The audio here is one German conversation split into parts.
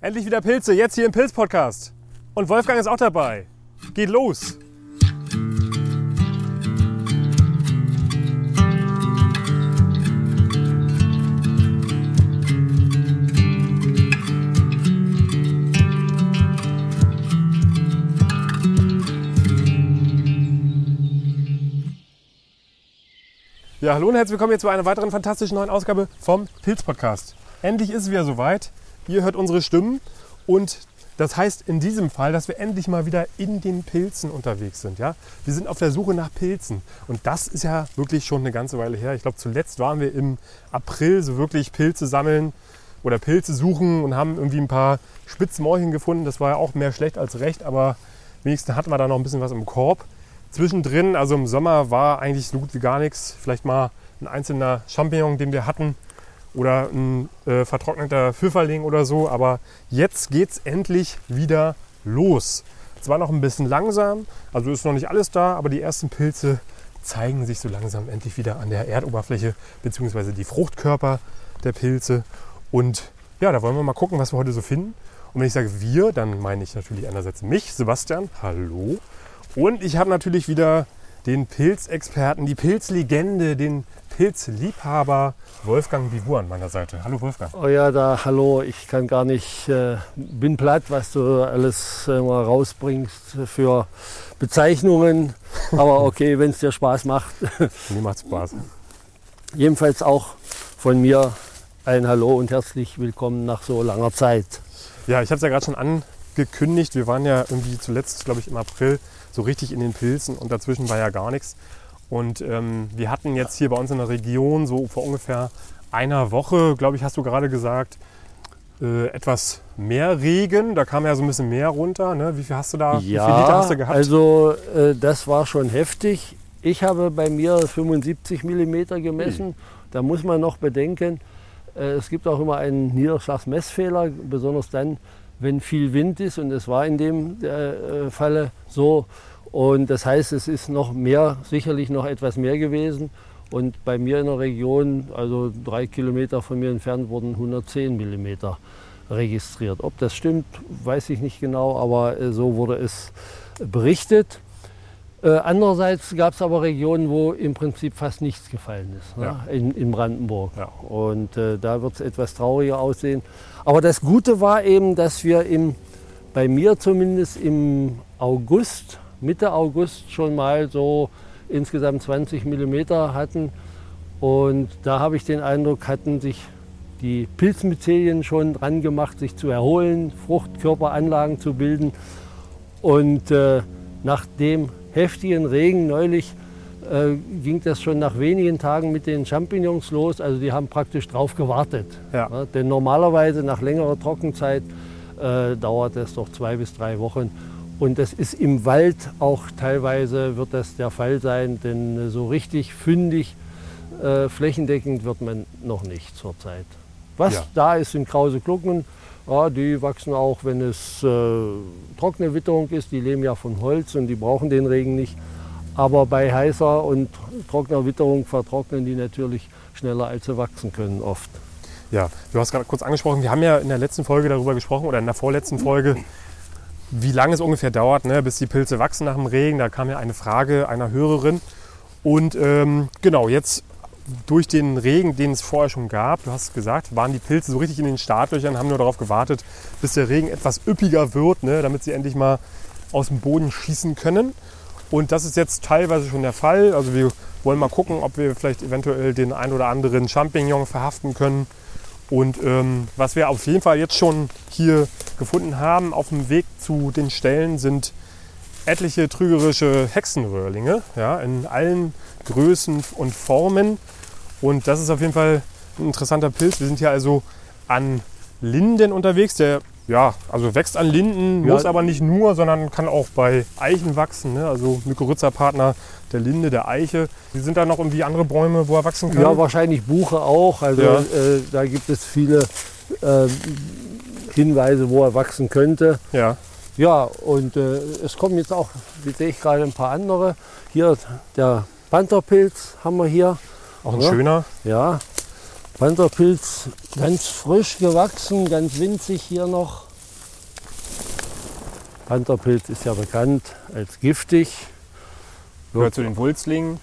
Endlich wieder Pilze, jetzt hier im Pilz-Podcast. Und Wolfgang ist auch dabei. Geht los! Ja, hallo und herzlich willkommen hier zu einer weiteren fantastischen neuen Ausgabe vom Pilz-Podcast. Endlich ist es wieder soweit. Ihr hört unsere Stimmen und das heißt in diesem Fall, dass wir endlich mal wieder in den Pilzen unterwegs sind. Ja? Wir sind auf der Suche nach Pilzen und das ist ja wirklich schon eine ganze Weile her. Ich glaube, zuletzt waren wir im April so wirklich Pilze sammeln oder Pilze suchen und haben irgendwie ein paar Spitzmorchen gefunden. Das war ja auch mehr schlecht als recht, aber wenigstens hatten wir da noch ein bisschen was im Korb. Zwischendrin, also im Sommer, war eigentlich so gut wie gar nichts. Vielleicht mal ein einzelner Champignon, den wir hatten, oder ein äh, vertrockneter Pfifferling oder so. Aber jetzt geht es endlich wieder los. Zwar noch ein bisschen langsam, also ist noch nicht alles da, aber die ersten Pilze zeigen sich so langsam endlich wieder an der Erdoberfläche, beziehungsweise die Fruchtkörper der Pilze. Und ja, da wollen wir mal gucken, was wir heute so finden. Und wenn ich sage wir, dann meine ich natürlich einerseits mich, Sebastian, hallo. Und ich habe natürlich wieder den Pilzexperten, die Pilzlegende, den Pilzliebhaber Wolfgang Bivur an meiner Seite. Hallo Wolfgang. Oh ja, da hallo. Ich kann gar nicht, äh, bin platt, was du alles äh, mal rausbringst für Bezeichnungen. Aber okay, wenn es dir Spaß macht. Mir macht Spaß. Jedenfalls auch von mir ein Hallo und herzlich willkommen nach so langer Zeit. Ja, ich habe es ja gerade schon angekündigt. Wir waren ja irgendwie zuletzt, glaube ich, im April so richtig in den Pilzen und dazwischen war ja gar nichts. Und ähm, wir hatten jetzt hier bei uns in der Region so vor ungefähr einer Woche, glaube ich, hast du gerade gesagt, äh, etwas mehr Regen. Da kam ja so ein bisschen mehr runter. Ne? Wie viel hast du da? Ja, wie viel Liter hast du gehabt? also äh, das war schon heftig. Ich habe bei mir 75 mm gemessen. Ui. Da muss man noch bedenken, äh, es gibt auch immer einen Niederschlagsmessfehler, besonders dann, wenn viel Wind ist. Und es war in dem äh, Falle so. Und das heißt, es ist noch mehr, sicherlich noch etwas mehr gewesen. Und bei mir in der Region, also drei Kilometer von mir entfernt, wurden 110 Millimeter registriert. Ob das stimmt, weiß ich nicht genau, aber äh, so wurde es berichtet. Äh, andererseits gab es aber Regionen, wo im Prinzip fast nichts gefallen ist, ne? Ja. in, in Brandenburg. Ja. Und äh, da wird es etwas trauriger aussehen. Aber das Gute war eben, dass wir im, bei mir zumindest im August, Mitte August schon mal so insgesamt 20 Millimeter hatten. Und da habe ich den Eindruck, hatten sich die Pilzmyzelien schon dran gemacht, sich zu erholen, Fruchtkörperanlagen zu bilden. Und äh, nach dem heftigen Regen neulich äh, ging das schon nach wenigen Tagen mit den Champignons los. Also die haben praktisch drauf gewartet. Ja. Ja, denn normalerweise nach längerer Trockenzeit äh, dauert es doch zwei bis drei Wochen. Und das ist im Wald auch teilweise wird das der Fall sein, denn so richtig fündig, äh, flächendeckend wird man noch nicht zurzeit. Was Ja. da ist, sind krause Glucken. Ja, die wachsen auch, wenn es äh, trockene Witterung ist. Die leben ja von Holz und die brauchen den Regen nicht. Aber bei heißer und trockener Witterung vertrocknen die natürlich schneller, als sie wachsen können oft. Ja, du hast gerade kurz angesprochen, wir haben ja in der letzten Folge darüber gesprochen oder in der vorletzten Folge, wie lange es ungefähr dauert, ne, bis die Pilze wachsen nach dem Regen. Da kam ja eine Frage einer Hörerin. Und ähm, genau, jetzt durch den Regen, den es vorher schon gab, du hast es gesagt, waren die Pilze so richtig in den Startlöchern, haben nur darauf gewartet, bis der Regen etwas üppiger wird, ne, damit sie endlich mal aus dem Boden schießen können. Und das ist jetzt teilweise schon der Fall. Also wir wollen mal gucken, ob wir vielleicht eventuell den ein oder anderen Champignon verhaften können. Und ähm, was wir auf jeden Fall jetzt schon hier gefunden haben auf dem Weg zu den Stellen sind etliche trügerische Hexenröhrlinge ja, in allen Größen und Formen. Und das ist auf jeden Fall ein interessanter Pilz. Wir sind hier also an Linden unterwegs. Der ja, also wächst an Linden, Ja. muss aber nicht nur, sondern kann auch bei Eichen wachsen. Ne? Also Mykorrhiza-Partner der Linde, der Eiche. Wie sind da noch irgendwie andere Bäume, wo er wachsen kann? Ja, wahrscheinlich Buche auch. Also Ja. äh, da gibt es viele äh, Hinweise, wo er wachsen könnte. ja. Ja, und äh, es kommen jetzt auch, wie sehe ich gerade, ein paar andere. Hier der Pantherpilz haben wir hier. Auch ein Ja. schöner. Ja, Pantherpilz ganz frisch gewachsen, ganz winzig hier noch. Pantherpilz ist ja bekannt als giftig. Gehört zu den Wulzlingen.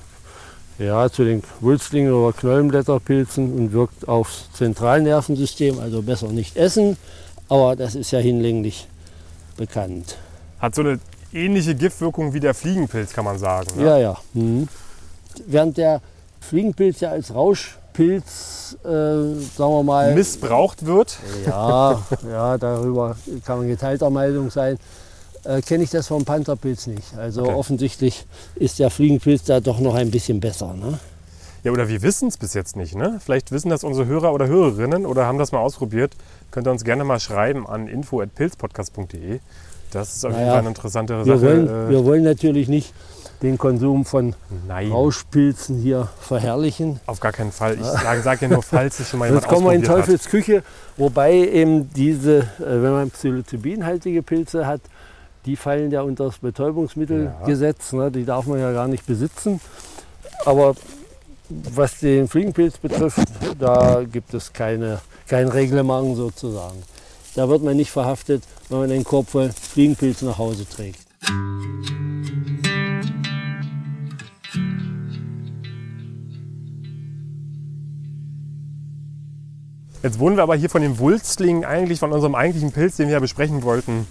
Ja, zu den Wulstlingen oder Knollenblätterpilzen und wirkt aufs Zentralnervensystem, also besser nicht essen, aber das ist ja hinlänglich bekannt. Hat so eine ähnliche Giftwirkung wie der Fliegenpilz, kann man sagen. Ne? Ja, ja. Mhm. Während der Fliegenpilz ja als Rauschpilz, äh, sagen wir mal, Missbraucht wird. ja, ja, darüber kann man geteilter Meinung sein. Äh, Kenne ich das vom Pantherpilz nicht. Also Okay. offensichtlich ist der Fliegenpilz da doch noch ein bisschen besser. Ne? Ja, oder wir wissen es bis jetzt nicht. Ne? Vielleicht wissen das unsere Hörer oder Hörerinnen oder haben das mal ausprobiert. Könnt ihr uns gerne mal schreiben an info.pilzpodcast.de. Das ist auf jeden Naja, Fall eine interessantere Wir Sache. wollen, äh, wir wollen natürlich nicht den Konsum von nein, Rauschpilzen hier verherrlichen. auf gar keinen Fall. Ich sage sag ja nur, falls es schon mal Jetzt kommen wir in Teufels Küche, wobei eben diese, äh, wenn man psilocybinhaltige Pilze hat, die fallen ja unter das Betäubungsmittelgesetz. Ne? Die darf man ja gar nicht besitzen. Aber was den Fliegenpilz betrifft, da gibt es keine, kein Reglement sozusagen. Da wird man nicht verhaftet, wenn man einen Korb voll Fliegenpilz nach Hause trägt. Jetzt wurden wir aber hier von dem Wulstling eigentlich, von unserem eigentlichen Pilz, den wir ja besprechen wollten,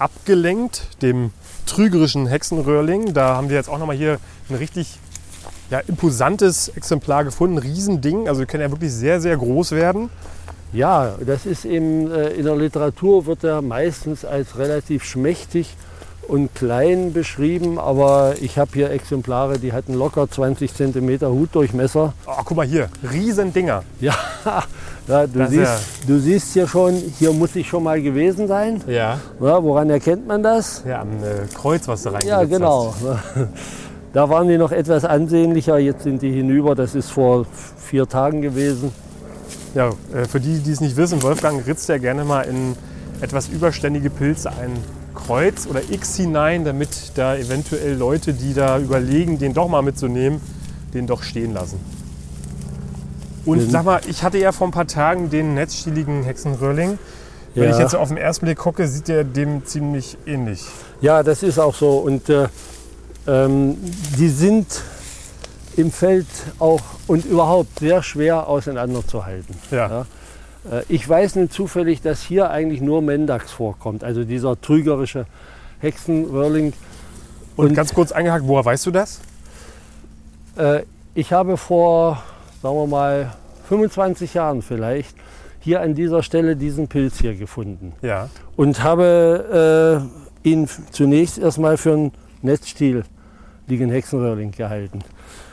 abgelenkt, dem trügerischen Hexenröhrling. Da haben wir jetzt auch nochmal hier ein richtig ja, imposantes Exemplar gefunden, ein Riesending. Also die können ja wirklich sehr, sehr groß werden. Ja, das ist eben äh, in der Literatur wird er meistens als relativ schmächtig und klein beschrieben, aber ich habe hier Exemplare, die hatten locker 20 cm Hutdurchmesser. Oh, guck mal hier, Riesendinger. Ja, ja, du, Das siehst, du siehst hier schon, hier muss ich schon mal gewesen sein. Ja. Ja, woran erkennt man das? Ja, am äh, Kreuz, was du reingesetzt Ja, genau. Da waren die noch etwas ansehnlicher, jetzt sind die hinüber, das ist vor vier Tagen gewesen. hast. Ja, äh, für die, die es nicht wissen, Wolfgang ritzt ja gerne mal in etwas überständige Pilze ein Kreuz oder X hinein, damit da eventuell Leute, die da überlegen, den doch mal mitzunehmen, den doch stehen lassen. Und sag mal, ich hatte ja vor ein paar Tagen den netzstieligen Hexenröhrling. Wenn ich jetzt so auf den ersten Blick gucke, sieht der dem ziemlich ähnlich. Ja, das ist auch so. Und äh, ähm, die sind im Feld auch und überhaupt sehr schwer auseinanderzuhalten. Ja. Ja. Äh, ich weiß nun zufällig, dass hier eigentlich nur Mendax vorkommt, also dieser trügerische Hexenröhrling. Und, Und- ganz kurz eingehakt, woher weißt du das? Äh, ich habe vor, sagen wir mal, 25 Jahren vielleicht hier an dieser Stelle diesen Pilz hier gefunden. Ja. und habe äh, ihn zunächst erstmal für einen Netzstiel liegen Hexenröhrling gehalten.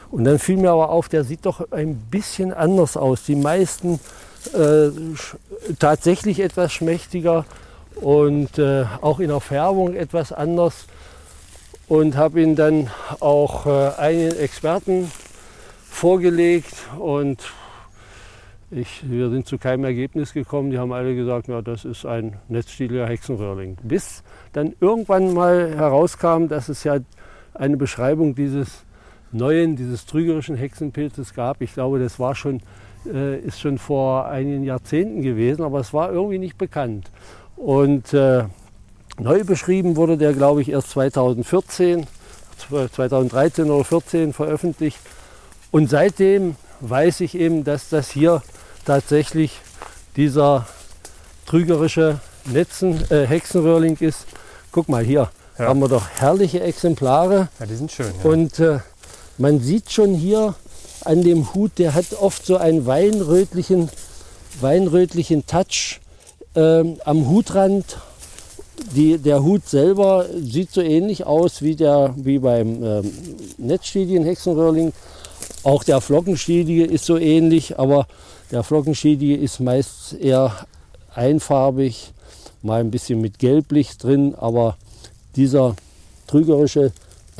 Und dann fiel mir aber auf, der sieht doch ein bisschen anders aus. Die meisten äh, tatsächlich etwas schmächtiger und äh, auch in der Färbung etwas anders. Und habe ihn dann auch äh, einen Experten vorgelegt und ich, wir sind zu keinem Ergebnis gekommen. Die haben alle gesagt, ja, das ist ein netzstieliger Hexenröhrling. Bis dann irgendwann mal herauskam, dass es ja eine Beschreibung dieses neuen, dieses trügerischen Hexenpilzes gab. Ich glaube, das war schon, äh, ist schon vor einigen Jahrzehnten gewesen, aber es war irgendwie nicht bekannt. Und äh, neu beschrieben wurde der, glaube ich, erst 2014, 2013 oder 2014 veröffentlicht. Und seitdem weiß ich eben, dass das hier tatsächlich dieser trügerische Netzen, äh, Hexenröhrling ist. Guck mal hier, Ja. haben wir doch herrliche Exemplare. Ja, die sind schön. Ja. Und äh, man sieht schon hier an dem Hut, der hat oft so einen weinrötlichen, weinrötlichen Touch ähm, am Hutrand. Die, der Hut selber sieht so ähnlich aus wie, der, wie beim ähm, Netzstidien Hexenröhrling. Auch der Flockenschiedige ist so ähnlich, aber der Flockenschiedige ist meist eher einfarbig, mal ein bisschen mit Gelblicht drin, aber dieser trügerische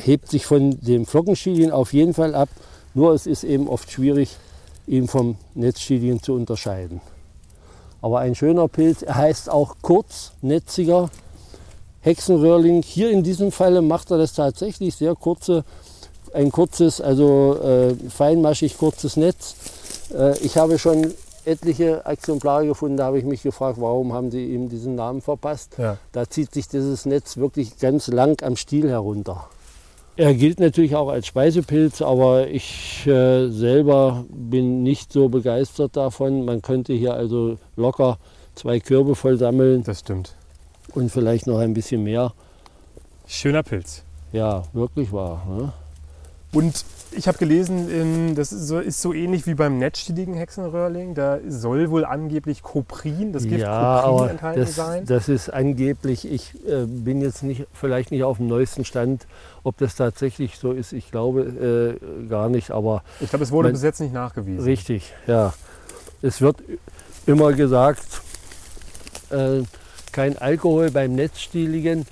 hebt sich von dem Flockenschilien auf jeden Fall ab. Nur es ist eben oft schwierig, ihn vom Netzschilien zu unterscheiden. Aber ein schöner Pilz, er heißt auch kurznetziger Hexenröhrling. Hier in diesem Falle macht er das tatsächlich sehr kurze, ein kurzes, also äh, feinmaschig kurzes Netz. Äh, ich habe schon etliche Exemplare gefunden. Da habe ich mich gefragt, warum haben sie ihm diesen Namen verpasst. Ja. Da zieht sich dieses Netz wirklich ganz lang am Stiel herunter. Er gilt natürlich auch als Speisepilz, aber ich äh, selber bin nicht so begeistert davon. Man könnte hier also locker zwei Körbe voll sammeln Das stimmt. und vielleicht noch ein bisschen mehr. Schöner Pilz. Ja, wirklich wahr. Ne? Und ich habe gelesen, das ist so, ist so ähnlich wie beim netzstieligen Hexenröhrling. Da soll wohl angeblich Koprin, das Gift ja, Koprin aber enthalten das, sein. das ist angeblich, ich äh, bin jetzt nicht, vielleicht nicht auf dem neuesten Stand, ob das tatsächlich so ist. Ich glaube äh, gar nicht, aber Ich glaube, es wurde mein- bis jetzt nicht nachgewiesen. richtig, ja. Es wird immer gesagt, äh, kein Alkohol beim Netzstieligen.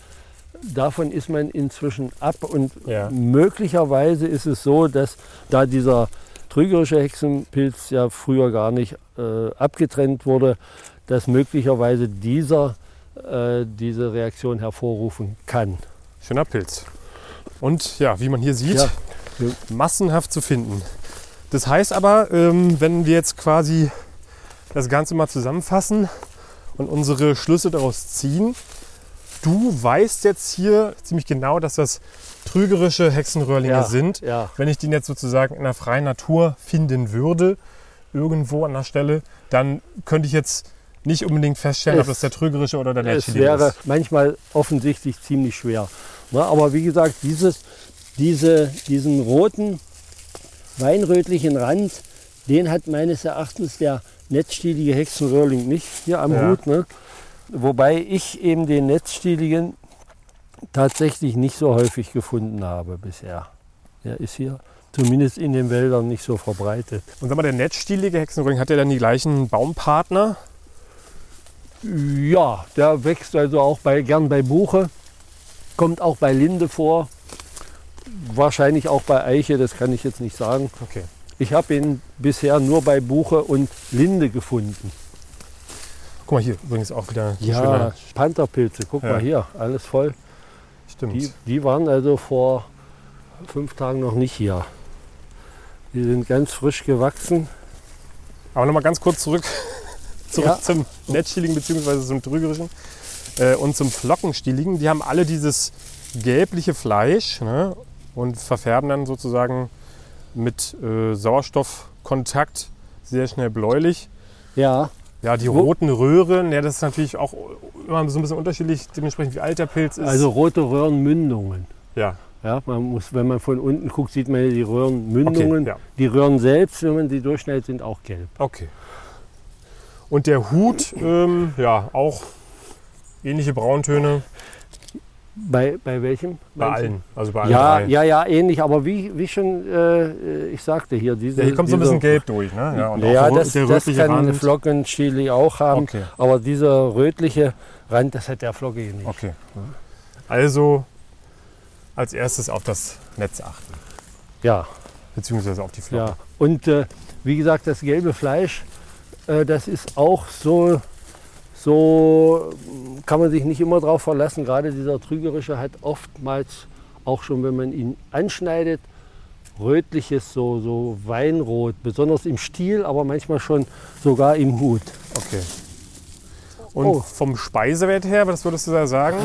Davon ist man inzwischen ab und Ja. möglicherweise ist es so, dass da dieser trügerische Hexenpilz ja früher gar nicht äh, abgetrennt wurde, dass möglicherweise dieser äh, diese Reaktion hervorrufen kann. Schöner Pilz. Und ja, wie man hier sieht, Ja. massenhaft zu finden. Das heißt aber, ähm, wenn wir jetzt quasi das Ganze mal zusammenfassen und unsere Schlüsse daraus ziehen, du weißt jetzt hier ziemlich genau, dass das trügerische Hexenröhrlinge Ja. sind. Ja, Wenn ich den jetzt sozusagen in der freien Natur finden würde, irgendwo an der Stelle, dann könnte ich jetzt nicht unbedingt feststellen, ob Es- das der trügerische oder der es Netzstilige wäre ist. manchmal offensichtlich ziemlich schwer. Ne, aber wie gesagt, dieses, diese, diesen roten, weinrötlichen Rand, den hat meines Erachtens der netzstielige Hexenröhrling nicht hier am Ja. Hut. Ne? Wobei ich eben den netzstieligen tatsächlich nicht so häufig gefunden habe bisher. Der ist hier zumindest in den Wäldern nicht so verbreitet. Und sag mal, der netzstielige Hexenröhrling, hat der dann die gleichen Baumpartner? Ja, der wächst also auch bei, gern bei Buche, kommt auch bei Linde vor, wahrscheinlich auch bei Eiche, das kann ich jetzt nicht sagen. Okay. Ich habe ihn bisher nur bei Buche und Linde gefunden. Guck mal hier, übrigens auch wieder Ja, schöner. Pantherpilze, guck Ja. mal hier, alles voll. Stimmt. Die, die waren also vor fünf Tagen noch nicht hier. Die sind ganz frisch gewachsen. Aber nochmal ganz kurz zurück, zurück Ja. zum Netzstieligen bzw. zum Trügerischen äh, und zum Flockenstieligen. Die haben alle dieses gelbliche Fleisch ne, und verfärben dann sozusagen mit äh, Sauerstoffkontakt sehr schnell bläulich. Ja, Ja, die roten Röhren, ja, das ist natürlich auch immer so ein bisschen unterschiedlich, dementsprechend wie alt der Pilz ist. also rote Röhrenmündungen. ja, Ja, man muss, wenn man von unten guckt, sieht man die Röhrenmündungen. okay, ja, Die Röhren selbst, wenn man sie durchschneidet, sind auch gelb. okay. Und der Hut, ähm, ja, auch ähnliche Brauntöne Bei, bei welchem? bei allen, also bei allen Ja, drei. ja, ja, ähnlich. Aber wie, wie schon äh, ich sagte hier, diese. Ja, hier kommt so ein bisschen gelb durch, ne? Ja, und Ja, auch der, das, der das kann Rand. Flockenchili auch haben. Okay, Aber dieser rötliche Rand, das hat der Flocke hier nicht. okay. Also als erstes auf das Netz achten, Ja, beziehungsweise auf die Flocken. ja. Und äh, wie gesagt, das gelbe Fleisch, äh, das ist auch so, so mm, kann man sich nicht immer darauf verlassen. Gerade dieser trügerische hat oftmals auch schon, wenn man ihn anschneidet, rötliches, so, so Weinrot, besonders im Stiel, aber manchmal schon sogar im Hut. Okay. Und Oh. vom Speisewert her, was würdest du da sagen?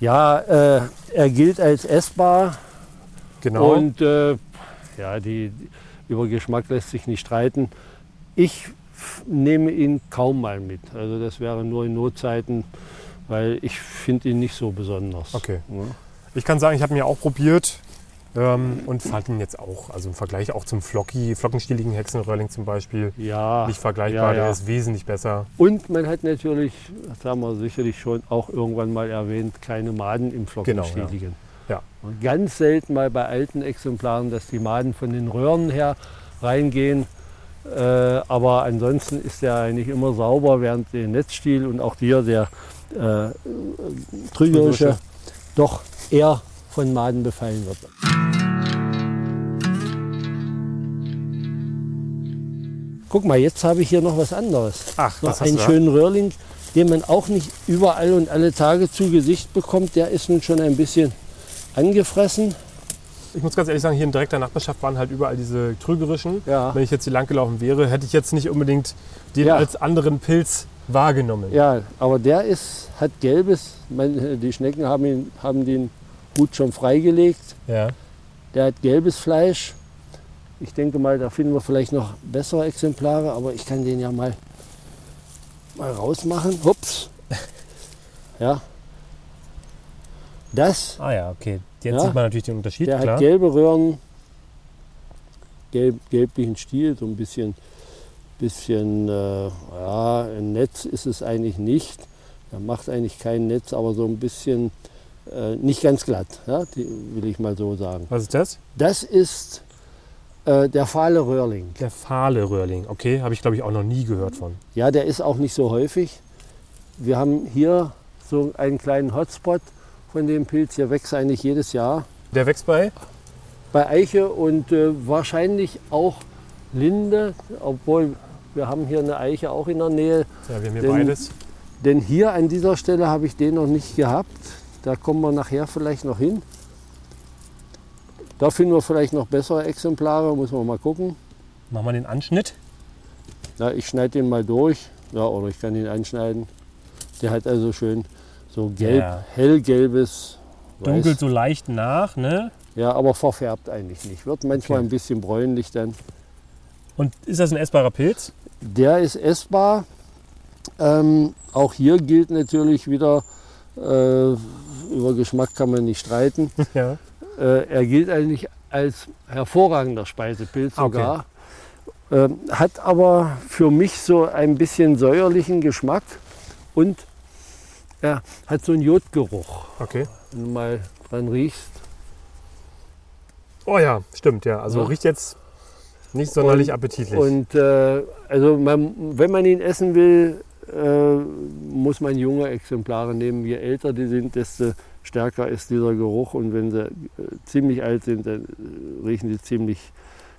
Ja, äh, er gilt als essbar Genau. und äh, ja, die, über Geschmack lässt sich nicht streiten. Ich nehme ihn kaum mal mit. Also das wäre nur in Notzeiten, weil ich finde ihn nicht so besonders. Okay. Ja. Ich kann sagen, ich habe ihn ja auch probiert ähm, und fand ihn jetzt auch, also im Vergleich auch zum Flocki, flockenstieligen Hexenröhrling zum Beispiel, Ja, nicht vergleichbar. ja, ja. Der ist wesentlich besser. und man hat natürlich, das haben wir sicherlich schon auch irgendwann mal erwähnt, keine Maden im Flockenstieligen. Ja. Und Ganz selten mal bei alten Exemplaren, dass die Maden von den Röhren her reingehen. Äh, aber ansonsten ist der eigentlich immer sauber, während der Netzstiel und auch hier der äh, trügerische doch eher von Maden befallen wird. Guck mal, jetzt habe ich hier noch was anderes. Ach, Noch einen schönen Röhrling, den man auch nicht überall und alle Tage zu Gesicht bekommt. Der ist nun schon ein bisschen angefressen. Ich muss ganz ehrlich sagen, hier in direkter Nachbarschaft waren halt überall diese trügerischen. Ja. Wenn ich jetzt hier lang gelaufen wäre, hätte ich jetzt nicht unbedingt den Ja. als anderen Pilz wahrgenommen. Ja, aber der ist, hat gelbes, meine, die Schnecken haben, ihn, haben den Hut schon freigelegt. Ja. Der hat gelbes Fleisch. Ich denke mal, da finden wir vielleicht noch bessere Exemplare, aber ich kann den ja mal, mal rausmachen. Hups. Ja. Das, Ah ja, okay. Jetzt Ja. sieht man natürlich den Unterschied, der klar. hat gelbe Röhren, gelb, gelblichen Stiel, so ein bisschen, bisschen äh, ja, ein Netz ist es eigentlich nicht. Er macht eigentlich kein Netz, aber so ein bisschen äh, nicht ganz glatt, ja, die, will ich mal so sagen. Was ist das? Das ist äh, der fahle Röhrling. Der fahle Röhrling. Okay, habe ich glaube ich auch noch nie gehört von. Ja, der ist auch nicht so häufig. Wir haben hier so einen kleinen Hotspot von dem Pilz. Der wächst eigentlich jedes Jahr. Der wächst bei? Bei Eiche und äh, wahrscheinlich auch Linde, obwohl wir haben hier eine Eiche auch in der Nähe. Ja, wir haben hier Den- beides. Denn hier an dieser Stelle habe ich den noch nicht gehabt. Da kommen wir nachher vielleicht noch hin. Da finden wir vielleicht noch bessere Exemplare, muss man mal gucken. Machen wir den Anschnitt. Ja, ich schneide den mal durch. Ja, oder ich kann ihn anschneiden. Der hat also schön so gelb, Ja. hellgelbes. Weiß. Dunkelt so leicht nach, ne? Ja, aber verfärbt eigentlich nicht. Wird manchmal Okay. ein bisschen bräunlich dann. Und ist das ein essbarer Pilz? Der ist essbar. Ähm, auch hier gilt natürlich wieder, äh, über Geschmack kann man nicht streiten. ja. Äh, er gilt eigentlich als hervorragender Speisepilz Ah, okay. sogar. Ähm, hat aber für mich so ein bisschen säuerlichen Geschmack und er hat so einen Jodgeruch. Okay. Wenn du mal dran riechst. Oh ja, stimmt, ja. Also Ja. riecht jetzt nicht sonderlich Und- appetitlich. Und äh, also man, wenn man ihn essen will, äh, muss man junge Exemplare nehmen. Je älter die sind, desto stärker ist dieser Geruch. Und wenn sie äh, ziemlich alt sind, dann riechen die ziemlich,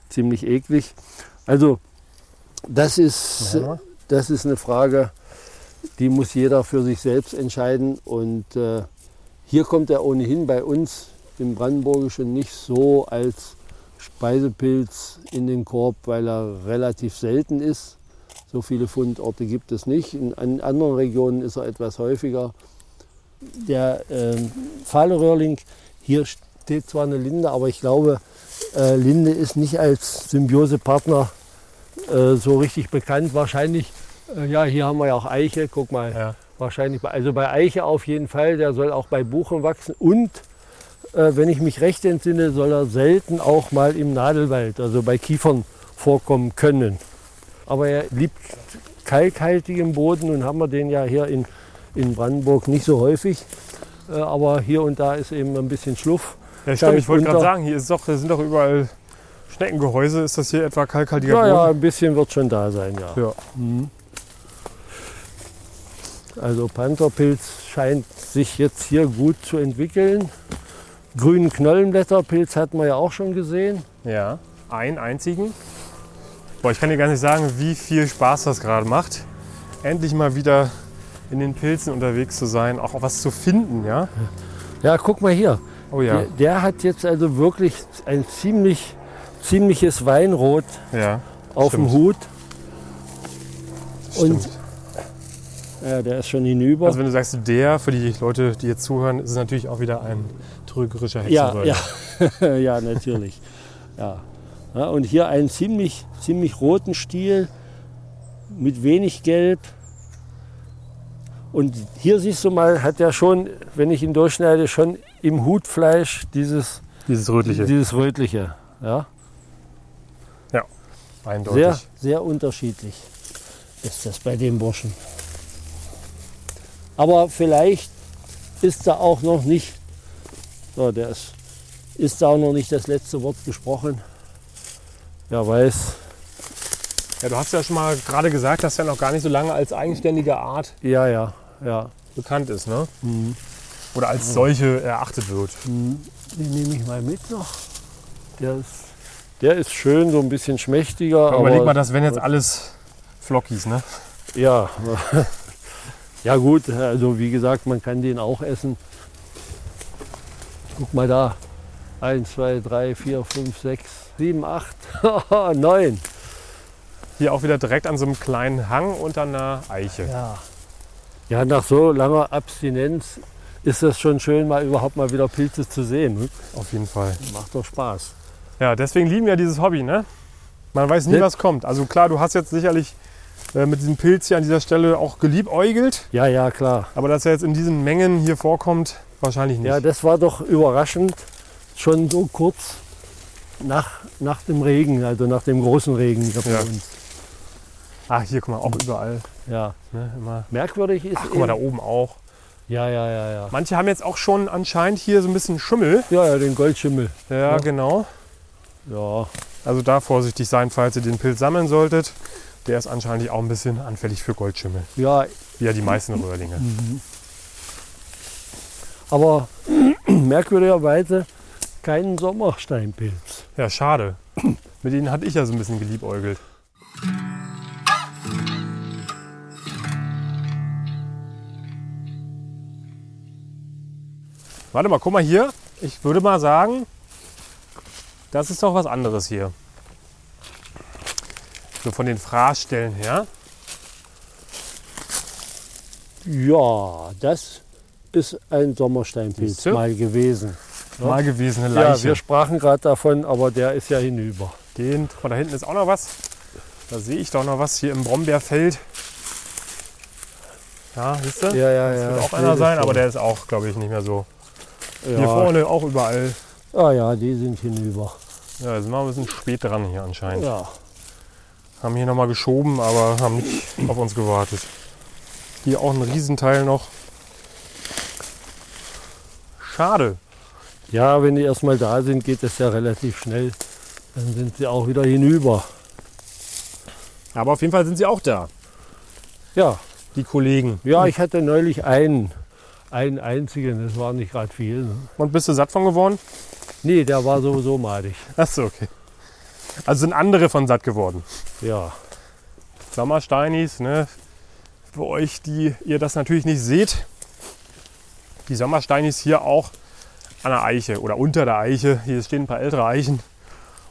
ziemlich eklig. Also das ist, Ja. das ist eine Frage, die muss jeder für sich selbst entscheiden. Und äh, hier kommt er ohnehin bei uns im Brandenburgischen nicht so als Speisepilz in den Korb, weil er relativ selten ist. So viele Fundorte gibt es nicht. In, an anderen Regionen ist er etwas häufiger. Der ähm, Pfahleröhrling, hier steht zwar eine Linde, aber ich glaube, äh, Linde ist nicht als Symbiosepartner äh, so richtig bekannt. Wahrscheinlich, äh, ja, hier haben wir ja auch Eiche, guck mal. Ja. Wahrscheinlich, bei- also bei Eiche auf jeden Fall, der soll auch bei Buchen wachsen. Und äh, wenn ich mich recht entsinne, soll er selten auch mal im Nadelwald, also bei Kiefern, vorkommen können. Aber er liebt kalkhaltigen Boden und haben wir den ja hier in, in Brandenburg nicht so häufig. Äh, aber hier und da ist eben ein bisschen Schluff. Ja, stimmt, ich wollte gerade sagen, hier ist doch, sind doch überall Schneckengehäuse. Ist das hier etwa kalkhaltiger Ja, ja, Boden? ein bisschen wird schon da sein, ja. Ja. Also Pantherpilz scheint sich jetzt hier gut zu entwickeln. Grünen Knollenblätterpilz hatten wir ja auch schon gesehen. Ja, einen einzigen. Boah, ich kann dir gar nicht sagen, wie viel Spaß das gerade macht. Endlich mal wieder in den Pilzen unterwegs zu sein, auch was zu finden, ja? Ja, guck mal hier. Oh ja, Der, der hat jetzt also wirklich ein ziemlich, ziemliches Weinrot ja. auf Stimmt. dem Hut. Und Stimmt. Ja, der ist schon hinüber. Also wenn du sagst, der, für die Leute, die jetzt zuhören, ist es natürlich auch wieder ein trügerischer ja, Hexenröhrling. ja, ja, natürlich. Ja. Ja, und hier einen ziemlich, ziemlich roten Stiel mit wenig Gelb. Und hier siehst du mal, hat er schon, wenn ich ihn durchschneide, schon im Hutfleisch dieses, Dieses rötliche, dieses rötliche. Ja? eindeutig. Sehr, sehr unterschiedlich ist das bei dem Burschen. Aber vielleicht ist da auch noch nicht, so, der ist, ist da auch noch nicht das letzte Wort gesprochen. Wer weiß, Ja, du hast ja schon mal gerade gesagt, dass er noch gar nicht so lange als eigenständige Art ja, ja, ja. bekannt ist, ne? Mhm. Oder als solche erachtet wird. Den nehme ich mal mit noch. Der ist, der ist schön, so ein bisschen schmächtiger. Aber überleg mal, das wären jetzt alles Flockies, ne? Ja, ja gut, also wie gesagt, man kann den auch essen. Guck mal da, 1, 2, 3, 4, 5, 6, 7, 8, 9. Hier auch wieder direkt an so einem kleinen Hang unter einer Eiche. Ja. ja, nach so langer Abstinenz ist das schon schön, mal überhaupt mal wieder Pilze zu sehen. Ne? Auf jeden Fall. Macht doch Spaß. Ja, deswegen lieben wir dieses Hobby, ne? Man weiß nie, Ne? was kommt. Also klar, du hast jetzt sicherlich mit diesem Pilz hier an dieser Stelle auch geliebäugelt, Ja, ja, klar. aber dass er jetzt in diesen Mengen hier vorkommt, wahrscheinlich nicht. Ja, das war doch überraschend, schon so kurz nach, nach dem Regen, also nach dem großen Regen hier bei Ja. uns. Ach, hier, guck mal, auch überall. Ja, Ne, immer. merkwürdig ist Ach, guck mal, da oben auch. ja, ja, ja, ja. Manche haben jetzt auch schon anscheinend hier so ein bisschen Schimmel. Ja, ja, den Goldschimmel. Ja, Ja. genau. Ja, Also da vorsichtig sein, falls ihr den Pilz sammeln solltet. Der ist anscheinend auch ein bisschen anfällig für Goldschimmel. ja, Wie ja die meisten Röhrlinge. aber merkwürdigerweise keinen Sommersteinpilz. Ja, schade. Mit denen hatte ich ja so ein bisschen geliebäugelt. Warte mal, guck mal hier. Ich würde mal sagen, das ist doch was anderes hier. So von den Fraßstellen her. Ja, das ist ein Sommersteinpilz Siehste? mal gewesen. Ja. Mal gewesene Ja, Leiche. wir sprachen gerade davon, aber der ist ja hinüber. Den, mal, da hinten ist auch noch was. Da sehe ich doch noch was hier im Brombeerfeld. Ja, siehst du? Ja, ja, Das ja. wird auch einer sein, das aber der ist auch, glaube ich, nicht mehr so. ja. Hier vorne auch überall. Ah ja, die sind hinüber. Ja, da sind wir ein bisschen spät dran hier anscheinend. Ja. Haben hier nochmal geschoben, aber haben nicht auf uns gewartet. Hier auch ein Riesenteil noch. Schade. ja, wenn die erstmal da sind, geht es ja relativ schnell. Dann sind sie auch wieder hinüber. Aber auf jeden Fall sind sie auch da, Ja, die Kollegen. ja ich hatte neulich einen, einen einzigen, das war nicht gerade viel. Ne? Und bist du satt von geworden? Nee, der war sowieso madig. Achso, okay. Also sind andere von satt geworden. Ja, Sommersteinis, ne? Für euch, die ihr das natürlich nicht seht, die Sommersteinis hier auch an der Eiche oder unter der Eiche. Hier stehen ein paar ältere Eichen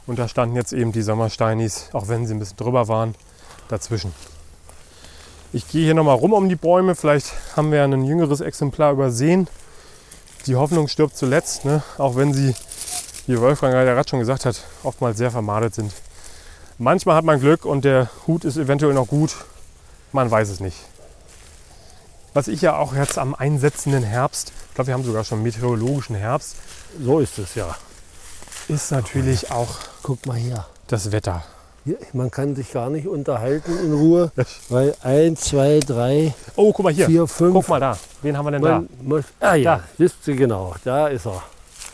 und da standen jetzt eben die Sommersteinis, auch wenn sie ein bisschen drüber waren, dazwischen. Ich gehe hier nochmal rum um die Bäume, vielleicht haben wir ein jüngeres Exemplar übersehen. Die Hoffnung stirbt zuletzt, ne? auch wenn sie, wie Wolfgang der Rat schon gesagt hat, oftmals sehr vermadet sind. Manchmal hat man Glück und der Hut ist eventuell noch gut. Man weiß es nicht. Was ich ja auch jetzt am einsetzenden Herbst, ich glaube, wir haben sogar schon meteorologischen Herbst, so ist es ja. ist natürlich auch Guck mal hier. das Wetter. hier. Man kann sich gar nicht unterhalten in Ruhe, weil 1, 2, 3, Oh, guck mal hier. 4, 5. Guck mal da. Wen haben wir denn da? Man muss, ah ja, Da. siehst du genau, da ist er.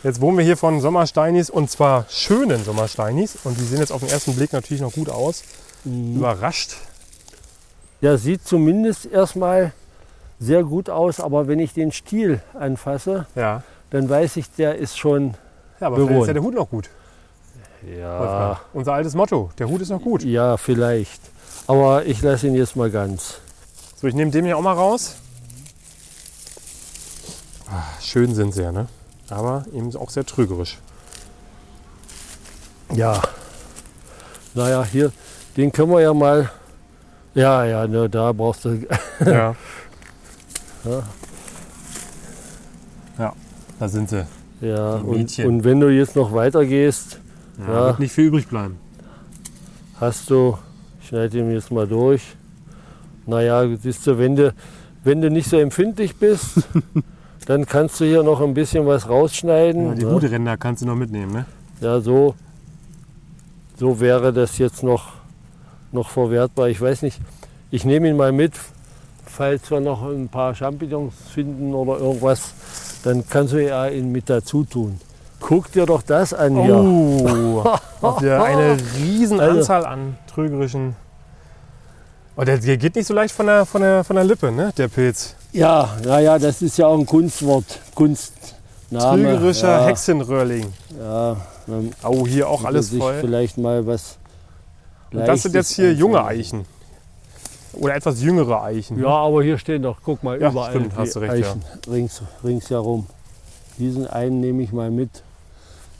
Jetzt wohnen wir hier von Sommersteinis und zwar schönen Sommersteinis. Und die sehen jetzt auf den ersten Blick natürlich noch gut aus. Überrascht. Der sieht zumindest erstmal sehr gut aus, aber wenn ich den Stiel anfasse, Ja. dann weiß ich, der ist schon. Ja, aber vielleicht ist ja der Hut noch gut. Ja, Wolfgang. Unser altes Motto. Der Hut ist noch gut. ja vielleicht. Aber ich lasse ihn jetzt mal ganz. So, ich nehme den hier auch mal raus. Ah, schön sind sie ja, ne? Aber eben auch sehr trügerisch. Ja. Naja, hier, den können wir ja mal. Ja, ja, ne, da brauchst du. Ja. Ja. Ja, da sind sie. Ja, und, und wenn du jetzt noch weiter gehst, Ja, Ja. Wird nicht viel übrig bleiben. hast du, ich schneide ihn jetzt mal durch. Naja, siehst du, wenn du, wenn du nicht so empfindlich bist, dann kannst du hier noch ein bisschen was rausschneiden. Ja, die ne? Hutränder kannst du noch mitnehmen, ne? Ja, so, so wäre das jetzt noch, noch verwertbar. Ich weiß nicht, ich nehme ihn mal mit, falls wir noch ein paar Champignons finden oder irgendwas, dann kannst du ja ihn mit dazu tun. Guck dir doch das an hier. Oh, habt ihr eine riesen Also- Anzahl an trügerischen... Oh, der, der geht nicht so leicht von der, von, der, von der Lippe, ne? Der Pilz. Ja, naja, das ist ja auch ein Kunstwort, Kunstname. Trügerischer ja, Hexenröhrling. Ja, dann Oh, hier auch alles sich voll. vielleicht mal was. Und das sind jetzt hier junge. Eichen. Oder etwas jüngere Eichen. Ja, aber hier stehen doch, guck mal, Ja, überall stimmt, die hast du recht, ja. Eichen rings, ringsherum. Diesen einen nehme ich mal mit.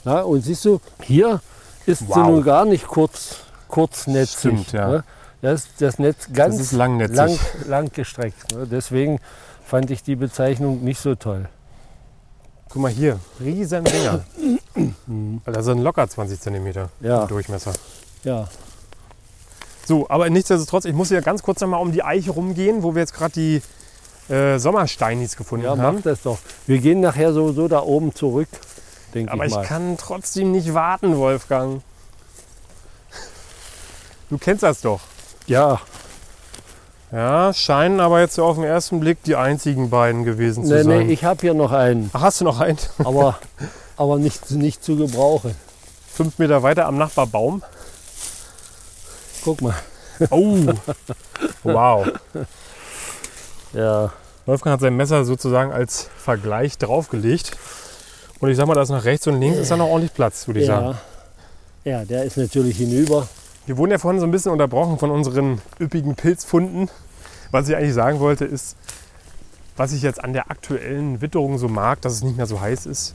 Ja, und siehst du, hier ist sie Wow. nun gar nicht kurz, kurznetzig. Stimmt, ja. ne? Das, das Netz ganz ist langnetzig. lang, lang gestreckt. Ne? Deswegen fand ich die Bezeichnung nicht so toll. Guck mal hier, riesen Dinger. Das sind locker 20 cm Ja. Durchmesser. Ja, So, aber nichtsdestotrotz, ich muss hier ganz kurz noch mal um die Eiche rumgehen, wo wir jetzt gerade die äh, Sommersteinis gefunden ja haben. mach das doch. Wir gehen nachher sowieso da oben zurück, denke Aber ich ich mal. kann trotzdem nicht warten, Wolfgang. Du kennst das doch. Ja, Ja, scheinen aber jetzt so auf den ersten Blick die einzigen beiden gewesen zu nee, sein. nee, ich habe hier noch einen, Ach, hast du noch einen? aber, aber nicht, nicht zu gebrauchen. Fünf Meter weiter am Nachbarbaum. Guck mal. Oh, wow. Ja, Wolfgang hat sein Messer sozusagen als Vergleich draufgelegt. Und ich sag mal, da ist nach rechts und links ist da noch ordentlich Platz, würde ich sagen. ja. ja, der ist natürlich hinüber. Wir wurden ja vorhin so ein bisschen unterbrochen von unseren üppigen Pilzfunden. Was ich eigentlich sagen wollte, ist, was ich jetzt an der aktuellen Witterung so mag, dass es nicht mehr so heiß ist.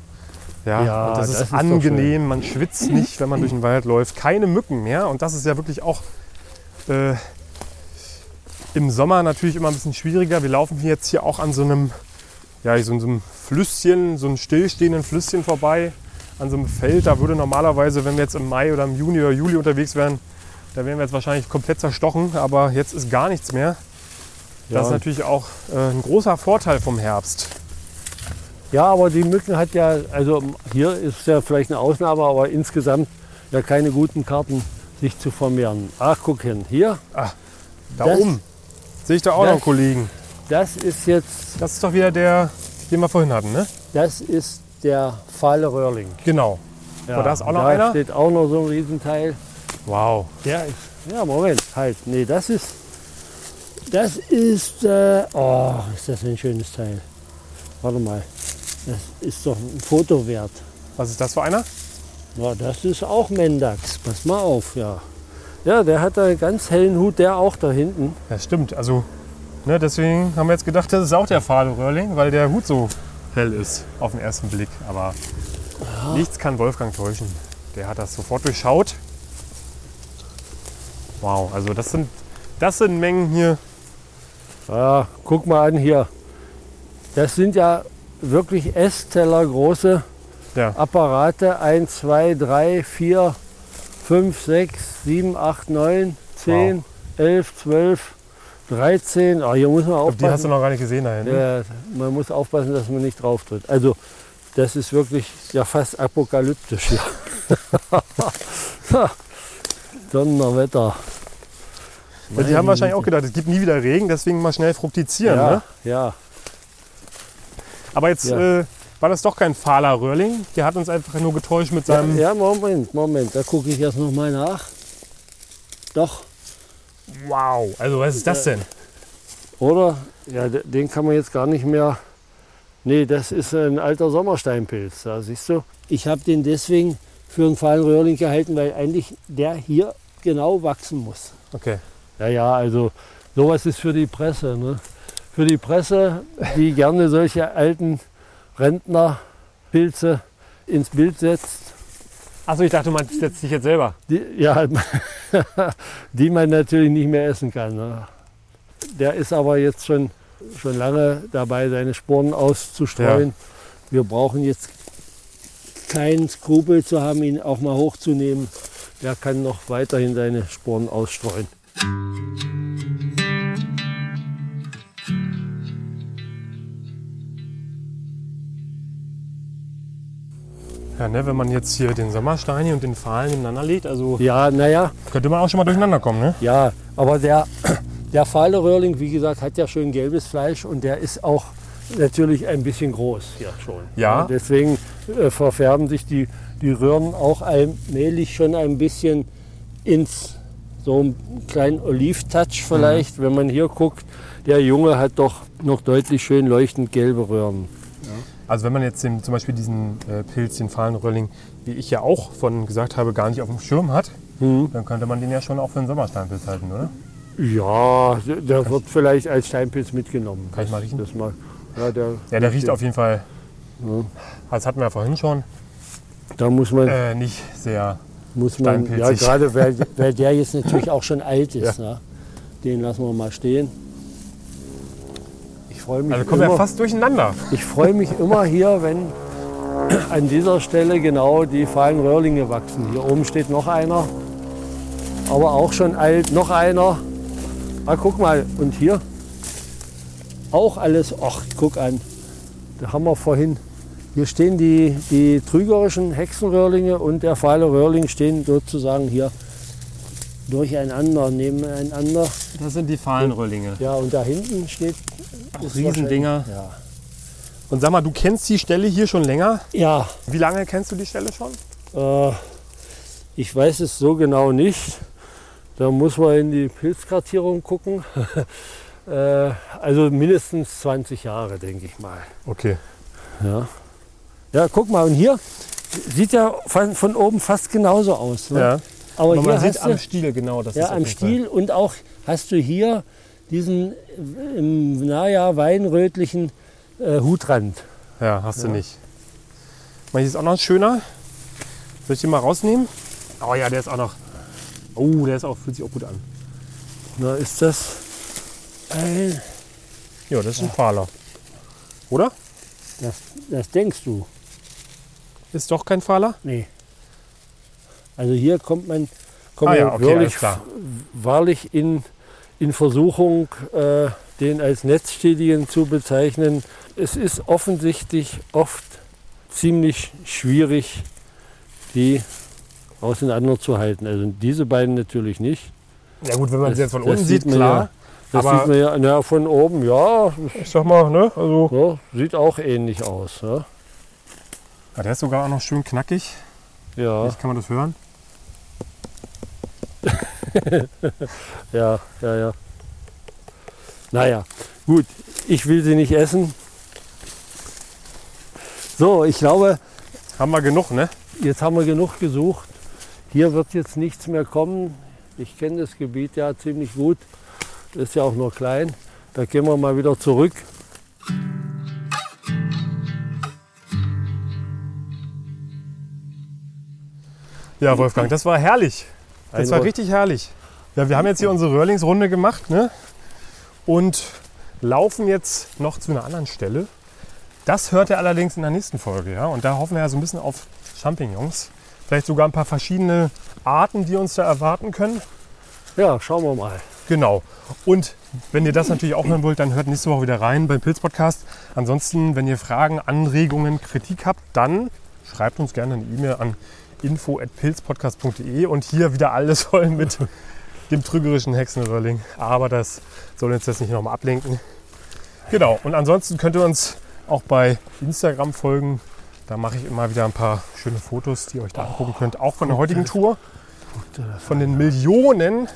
Ja, Ja, und das, das ist ist angenehm, man schwitzt nicht, wenn man durch den Wald läuft. Keine Mücken mehr und das ist ja wirklich auch äh, im Sommer natürlich immer ein bisschen schwieriger. Wir laufen hier jetzt hier auch an so einem, ja, so einem Flüsschen, so einem stillstehenden Flüsschen vorbei, an so einem Feld. Da würde normalerweise, wenn wir jetzt im Mai oder im Juni oder Juli unterwegs wären, da wären wir jetzt wahrscheinlich komplett zerstochen, aber jetzt ist gar nichts mehr. Ja, Das ist natürlich auch äh, ein großer Vorteil vom Herbst. ja, aber die Mücken hat ja, also hier ist ja vielleicht eine Ausnahme, aber insgesamt ja keine guten Karten, sich zu vermehren. Ach, guck hin, hier, Da Das- oben sehe ich da auch noch das- einen Kollegen. das ist jetzt, Das ist doch wieder der, den wir vorhin hatten, ne? das ist der fahle Röhrling. Genau. Ja, Aber da ist auch noch da einer? steht auch noch so ein Riesenteil. Wow. Der ist, ja, Moment, halt, nee, das ist, das ist, äh, oh, ist das ein schönes Teil. Warte mal, das ist doch ein Foto wert. Was ist das für einer? Ja, das ist auch Mendax. Pass mal auf, ja. Ja, der hat einen ganz hellen Hut, der auch da hinten. Ja, stimmt. Also, ne, deswegen haben wir jetzt gedacht, das ist auch der fahle Röhrling, weil der Hut so hell ist auf den ersten Blick. Aber nichts kann Wolfgang täuschen. Der hat das sofort durchschaut. Wow, also das sind, das sind Mengen hier. Ja, guck mal an hier. Das sind ja wirklich Essteller große Ja, Apparate. 1, 2, 3, 4, 5, 6, 7, 8, 9, 10, 11, 12, 13. Ah, hier muss man glaub, die hast du aufpassen. noch gar nicht gesehen da hinten. Ja, man muss aufpassen, dass man nicht drauf tritt. Also, das ist wirklich ja fast apokalyptisch hier. Donnerwetter. Ja, die haben wahrscheinlich auch gedacht, es gibt nie wieder Regen, deswegen mal schnell fruktizieren. Ja, Ne? ja. Aber jetzt Ja. äh, war das doch kein fahler Röhrling. Der hat uns einfach nur getäuscht mit Ja, seinem. ja, Moment, Moment, da gucke ich erst noch mal nach. Doch, Wow, also was ist das denn? oder? Ja, de- den kann man jetzt gar nicht mehr. Nee, das ist ein alter Sommersteinpilz. Da siehst du. Ich habe den deswegen für einen Fallenröhrling gehalten, weil eigentlich der hier genau wachsen muss. Okay. Ja, ja, also sowas ist für die Presse. Ne? Für die Presse, die gerne solche alten Rentnerpilze ins Bild setzt. Achso, ich dachte, man setzt sich jetzt selber. Die, ja, die man natürlich nicht mehr essen kann. Ne? Der ist aber jetzt schon, schon lange dabei, seine Sporen auszustreuen. Wir brauchen jetzt keinen Skrupel zu haben, ihn auch mal hochzunehmen. Der kann noch weiterhin seine Sporen ausstreuen. Ja, ne, wenn man jetzt hier den Sommersteini und den Pfahlen nebeneinander legt, also Ja, naja, könnte man auch schon mal durcheinander kommen, ne? Ja, aber der, der fahle Röhrling, wie gesagt, hat ja schön gelbes Fleisch und der ist auch natürlich ein bisschen groß hier schon. Ja. deswegen äh, verfärben sich die, die Röhren auch allmählich schon ein bisschen ins so einen kleinen Oliv-Touch vielleicht, wenn man hier guckt. Der Junge hat doch noch deutlich schön leuchtend gelbe Röhren. Also wenn man jetzt den, zum Beispiel diesen äh, Pilz, den Fahlenröhrling, wie ich ja auch von gesagt habe, gar nicht auf dem Schirm hat, dann könnte man den ja schon auch für einen Sommersteinpilz halten, oder? Ja, der- der wird vielleicht als Steinpilz mitgenommen. Kann ich mal riechen? Das mal, ja, der, Ja, der riecht auf jeden Fall, Ja. das hatten wir ja vorhin schon. Da muss man, Äh, nicht sehr. Muss man ja gerade weil, weil der jetzt natürlich auch schon alt ist. Ne? Den lassen wir mal stehen. Ich freue mich, Also kommen wir immer, fast durcheinander. ich freue mich immer hier, wenn an dieser Stelle genau die fahlen Röhrlinge wachsen. Hier oben steht noch einer, aber auch schon alt. Noch einer. Ah, guck mal, und hier auch alles. Ach, guck an. Da haben wir vorhin. Hier stehen die, die trügerischen Hexenröhrlinge und der fahle Röhrling stehen sozusagen hier durcheinander, nebeneinander. Das sind die Fahlenröhrlinge. Ja, und da hinten steht. Riesendinger. wahrscheinlich- Und sag mal, du kennst die Stelle hier schon länger. Ja, Wie lange kennst du die Stelle schon? ja äh, ich weiß es so genau nicht. Da muss man in die Pilzkartierung gucken. äh, also mindestens 20 Jahre, denke ich mal. Okay. Ja. Ja, guck mal, und hier sieht ja von, von oben fast genauso aus. Ne? Ja. Aber Aber hier man sieht am du, Stiel genau, das ja, am Stiel und auch hast du hier diesen äh, im Najahr weinrötlichen äh, Hutrand. Ja, hast du nicht. Mal, hier ist auch noch ein schöner. Soll ich den mal rausnehmen? Oh ja, der ist auch noch. Oh, der ist auch, fühlt sich auch gut an. Na, ist das ein, Ja, das ist ein Fahler. Oder? das, das denkst du? Ist doch kein Fahler? Nee. Also hier kommt man, kommt Ah ja, man okay, wirklich wahrlich in, in Versuchung, äh, den als Netzstedien zu bezeichnen. Es ist offensichtlich oft ziemlich schwierig, die auseinanderzuhalten. Also diese beiden natürlich nicht. Ja gut, wenn man Das- sie jetzt von das unten sieht, klar. Das Aber- sieht man ja, na, von oben, ja, Ich sag mal, ne? Also. ja, sieht auch ähnlich aus. Ja. Ah, der ist sogar auch noch schön knackig. Ja, Vielleicht kann man das hören. ja, ja, ja. Naja, gut, ich will sie nicht essen. So, ich glaube, Haben wir genug, ne? jetzt haben wir genug gesucht. Hier wird jetzt nichts mehr kommen. Ich kenne das Gebiet ja ziemlich gut. Ist ja auch nur klein. Da gehen wir mal wieder zurück. Ja, Wolfgang, das war herrlich. Das war richtig herrlich. Ja, wir haben jetzt hier unsere Röhrlingsrunde gemacht ne? und laufen jetzt noch zu einer anderen Stelle. Das hört ihr allerdings in der nächsten Folge. Ja? Und da hoffen wir ja so ein bisschen auf Champignons. Vielleicht sogar ein paar verschiedene Arten, die uns da erwarten können. Ja, schauen wir mal. Genau. Und wenn ihr das natürlich auch hören wollt, dann hört nächste Woche wieder rein beim Pilz-Podcast. Ansonsten, wenn ihr Fragen, Anregungen, Kritik habt, dann schreibt uns gerne eine E-Mail an info.pilzpodcast.de und hier wieder alles voll mit dem trügerischen Hexenröhrling. Aber das soll uns jetzt nicht nochmal ablenken. Genau. Und ansonsten könnt ihr uns auch bei Instagram folgen. Da mache ich immer wieder ein paar schöne Fotos, die ihr euch da angucken könnt. Auch von der heutigen Tour. Von den Millionen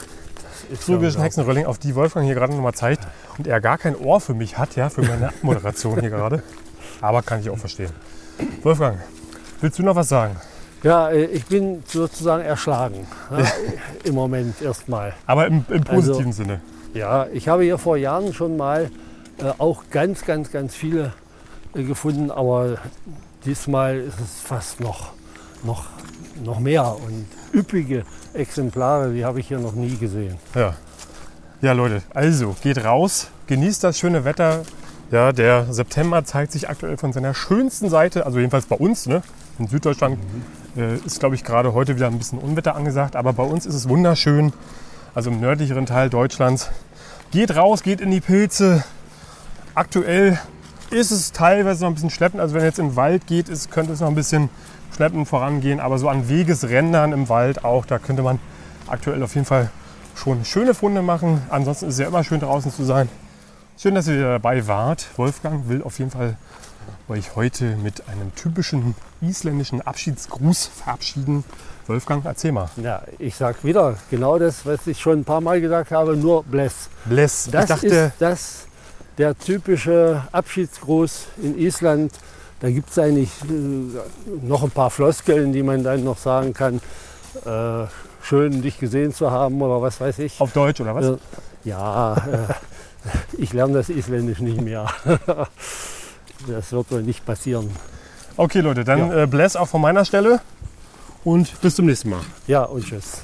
trügerischen Hexenröhrling, auf die Wolfgang hier gerade nochmal zeigt und er gar kein Ohr für mich hat, ja, für meine Moderation hier gerade. Aber kann ich auch verstehen. Wolfgang, willst du noch was sagen? Ja, äh, ich bin sozusagen erschlagen. Ja, Im Moment erstmal. Aber im, im positiven Sinne. Ja, ich habe hier vor Jahren schon mal äh, auch ganz, ganz, ganz viele äh, gefunden, aber diesmal ist es fast noch, noch, noch mehr und üppige Exemplare, die habe ich hier noch nie gesehen. Ja. Ja, Leute, also geht raus, genießt das schöne Wetter. Ja, der September zeigt sich aktuell von seiner schönsten Seite, also jedenfalls bei uns, ne? In Süddeutschland äh, ist, glaube ich, gerade heute wieder ein bisschen Unwetter angesagt, aber bei uns ist es wunderschön. Also im nördlicheren Teil Deutschlands. Geht raus, geht in die Pilze. Aktuell ist es teilweise noch ein bisschen schleppend. Also wenn jetzt den Wald geht, ist, könnte es noch ein bisschen schleppend vorangehen. Aber so an Wegesrändern im Wald auch, da könnte man aktuell auf jeden Fall schon schöne Funde machen. Ansonsten ist es ja immer schön draußen zu sein. Schön, dass ihr wieder dabei wart. Wolfgang will auf jeden Fall euch heute mit einem typischen isländischen Abschiedsgruß verabschieden. Wolfgang, erzähl mal. Ja, ich sage wieder genau das, was ich schon ein paar Mal gesagt habe, nur Bless. Bless. Das ich dachte, ist das, der typische Abschiedsgruß in Island. Da gibt es eigentlich äh, noch ein paar Floskeln, die man dann noch sagen kann. Äh, schön, dich gesehen zu haben oder was weiß ich. auf Deutsch oder was? Äh, Ja, äh, ich lerne das Isländisch nicht mehr. Das wird wohl nicht passieren. Okay, Leute, dann Ja. äh, bless auch von meiner Stelle und bis zum nächsten Mal. Ja, und tschüss.